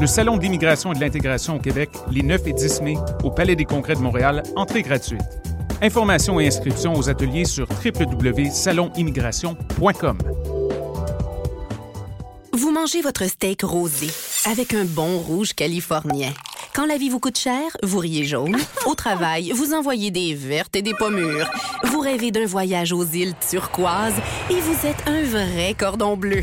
Le Salon de l'immigration et de l'intégration au Québec, les 9 et 10 mai, au Palais des Congrès de Montréal, entrée gratuite. Informations et inscriptions aux ateliers sur www.salonimmigration.com. Vous mangez votre steak rosé avec un bon rouge californien. Quand la vie vous coûte cher, vous riez jaune. Au travail, vous envoyez des vertes et des pommures. Vous rêvez d'un voyage aux îles turquoises et vous êtes un vrai cordon bleu.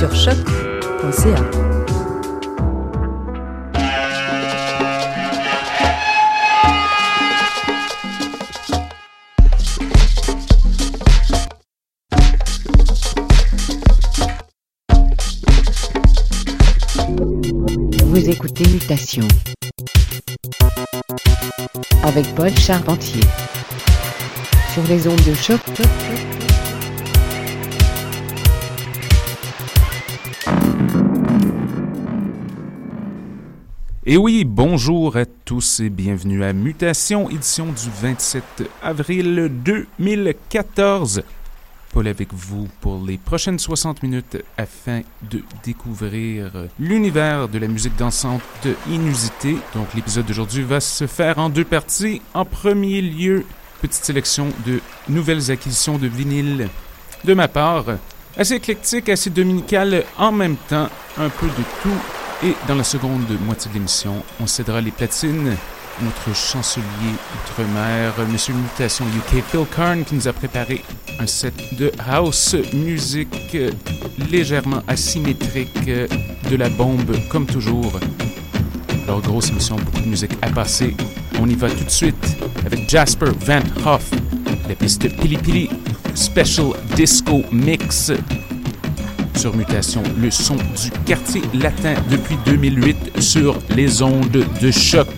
Sur choc.ca. Vous écoutez Mutation avec Paul Charpentier sur les ondes de choc. Et oui, bonjour à tous et bienvenue à Mutation, édition du 27 avril 2014. Paul avec vous pour les prochaines 60 minutes afin de découvrir l'univers de la musique dansante inusité. Donc l'épisode d'aujourd'hui va se faire en deux parties. En premier lieu, petite sélection de nouvelles acquisitions de vinyle de ma part. Assez éclectique, assez dominical en même temps, un peu de tout. Et dans la seconde moitié de l'émission, on cédera les platines notre chancelier outre-mer, Monsieur Mutation UK, Phil Karn, qui nous a préparé un set de house music légèrement asymétrique, de la bombe comme toujours. Alors, grosse émission, beaucoup de musique à passer. On y va tout de suite avec Jasper Van Hoff, la piste Pili Pili Special Disco Mix sur Mutation, le son du quartier latin depuis 2008 sur les ondes de choc.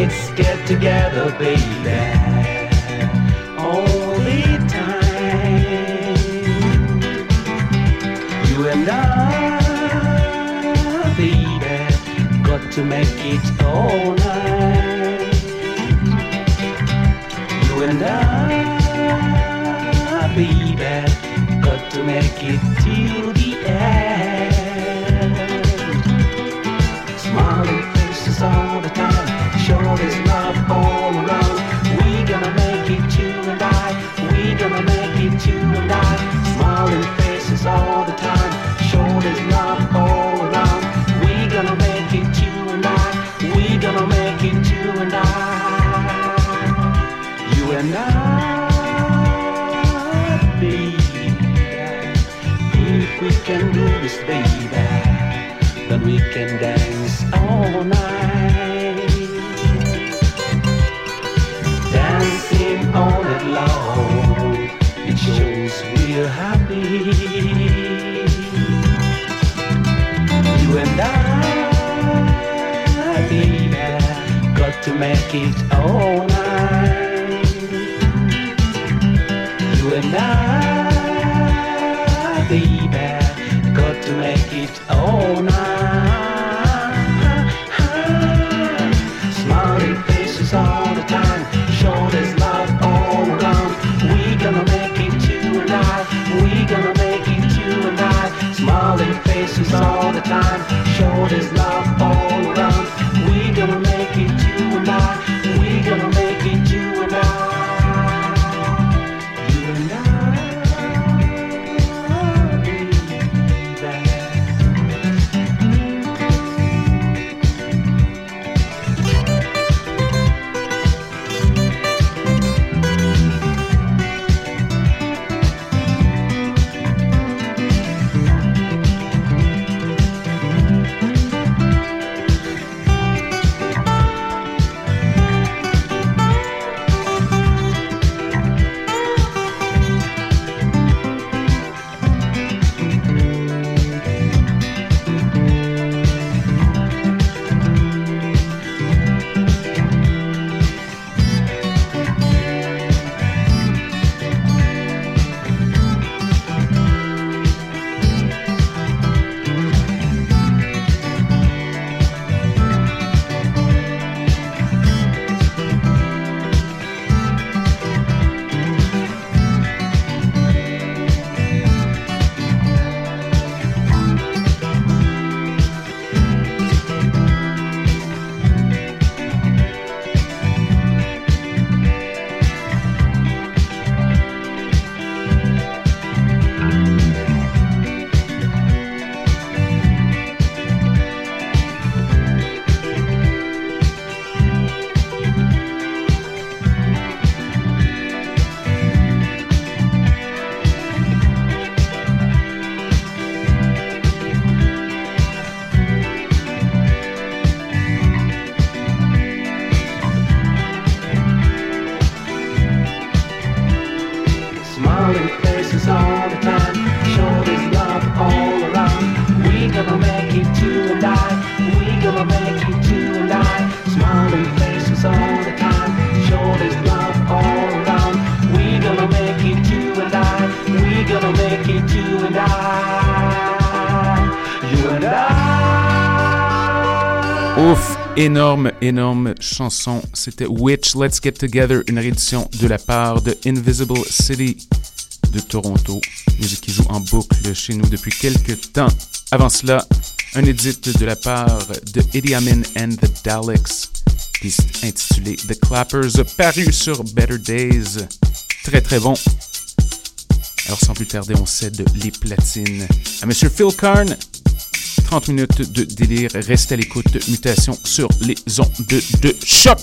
Let's get together, baby. The time. You and I, baby, got to make it all night. You and I, baby, got to make it till the end. Shoulders love all. We gonna make it, you and I. We gonna make it, you and I. Smiling faces all the time, shoulders love all around. We gonna make it, you and I. We gonna make it, you and I. You and I, baby. If we can do this, baby, then we can dance You and I, baby, got to make it all night. You and I, faces all the time, Showed his love Énorme, énorme chanson. C'était Witch, Let's Get Together, une réédition de la part de Invisible City de Toronto. Musique qui joue en boucle chez nous depuis quelques temps. Avant cela, un édit de la part de Idi Amin and the Daleks, piste intitulée The Clappers, paru sur Better Days. Très très bon. Alors sans plus tarder, on cède les platines à Monsieur Phil Karn. 30 minutes de délire. Reste à l'écoute. Mutation sur les ondes de, de choc.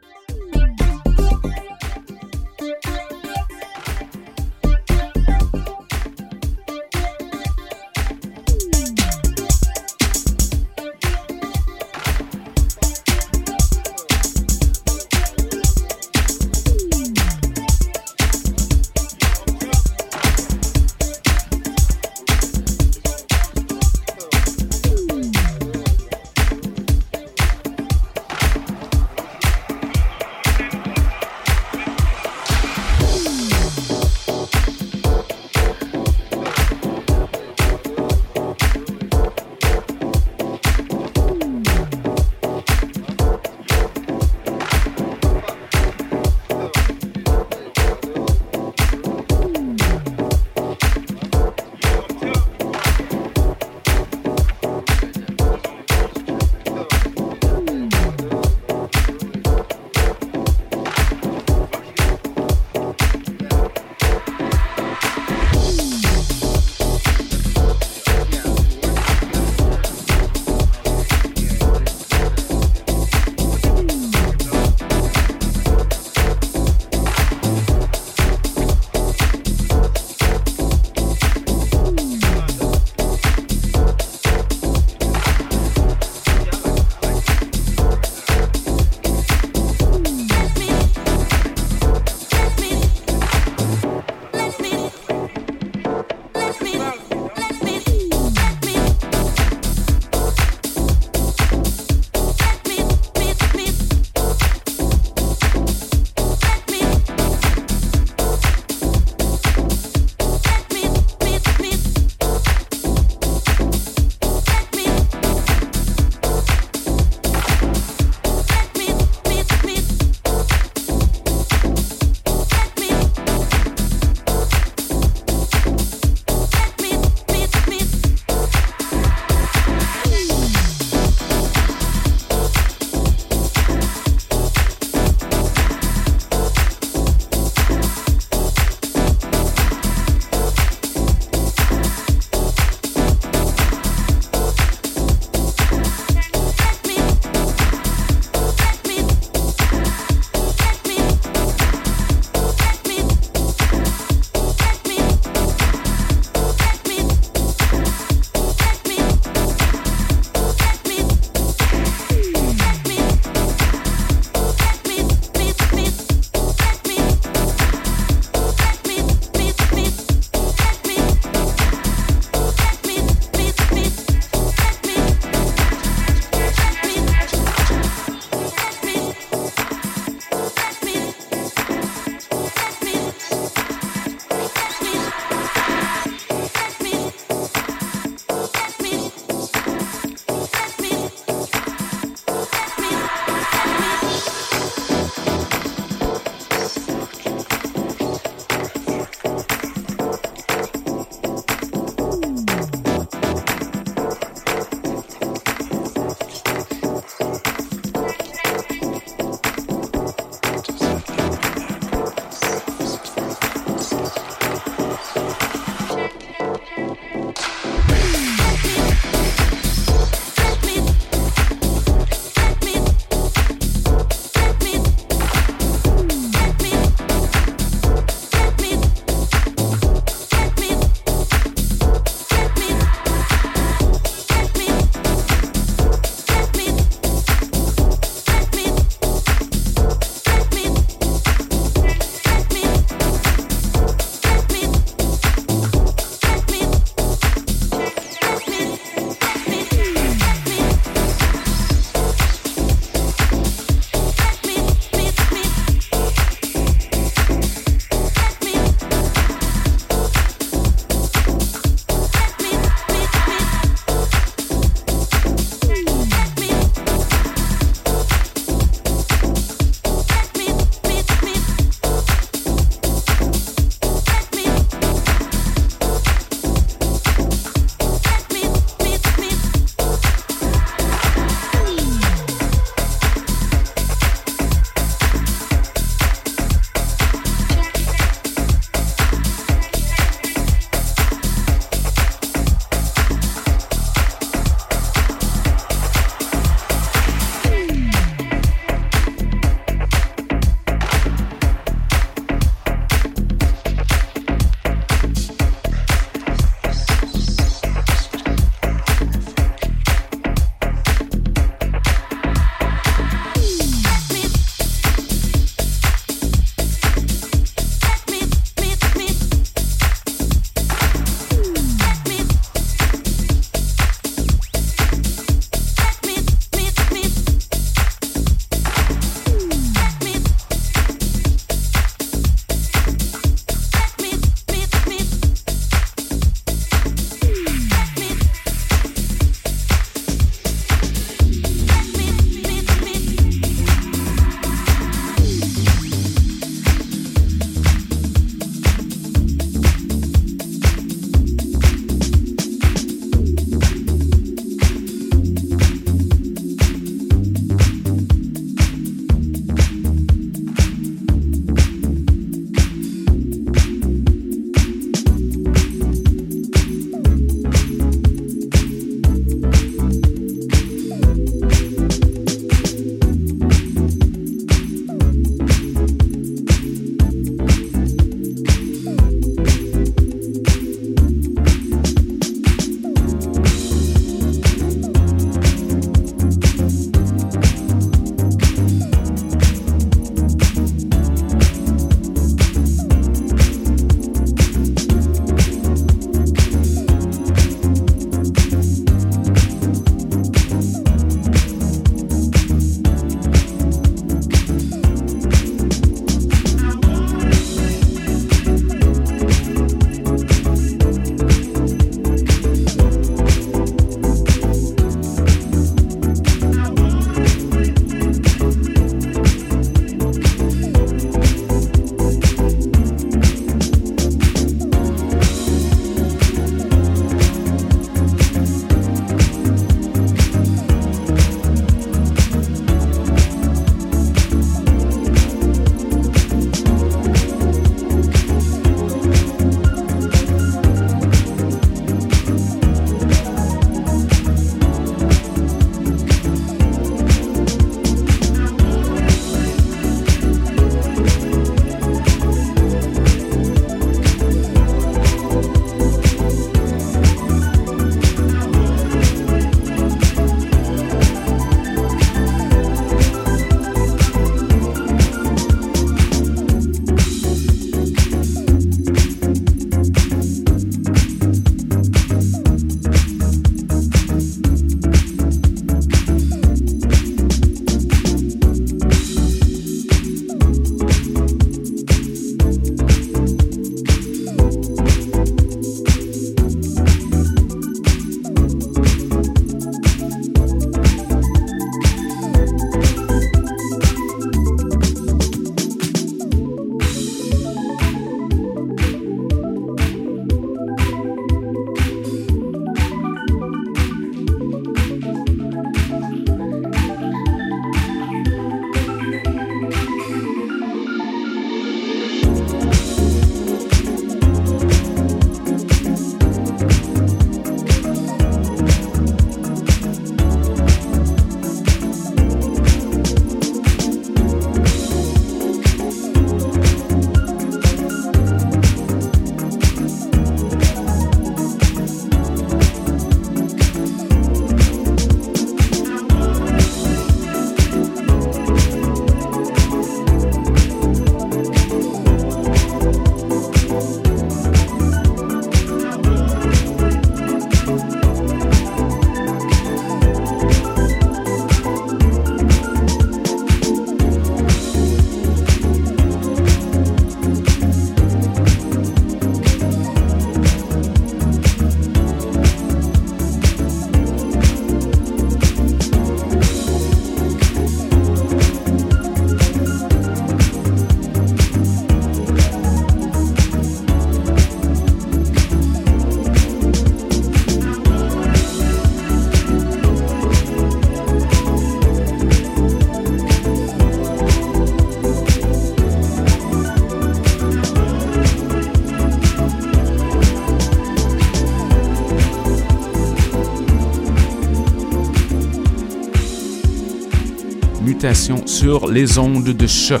Sur les ondes de choc.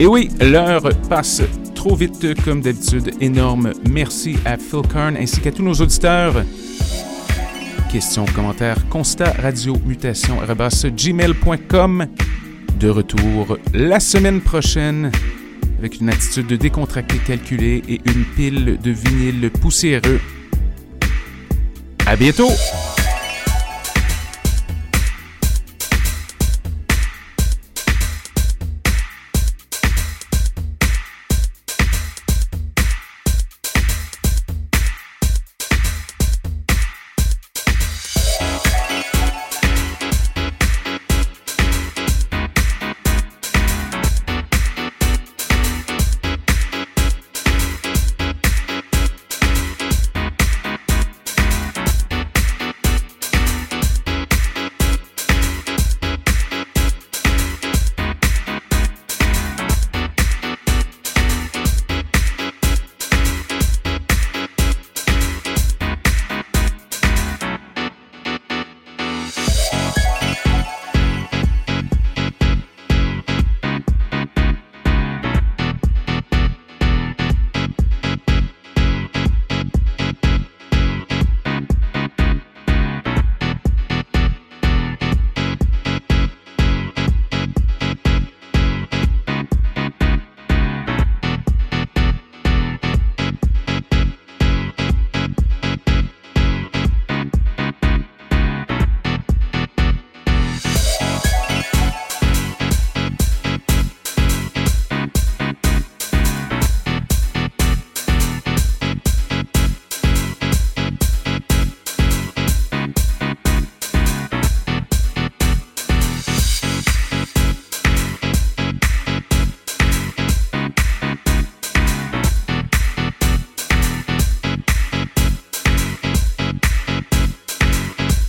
Et oui, l'heure passe trop vite comme d'habitude. Énorme merci à Phil Karn ainsi qu'à tous nos auditeurs. Questions, commentaires, constat, radio, mutation, gmail.com. De retour la semaine prochaine avec une attitude de décontracté calculée et une pile de vinyle poussiéreux. À bientôt!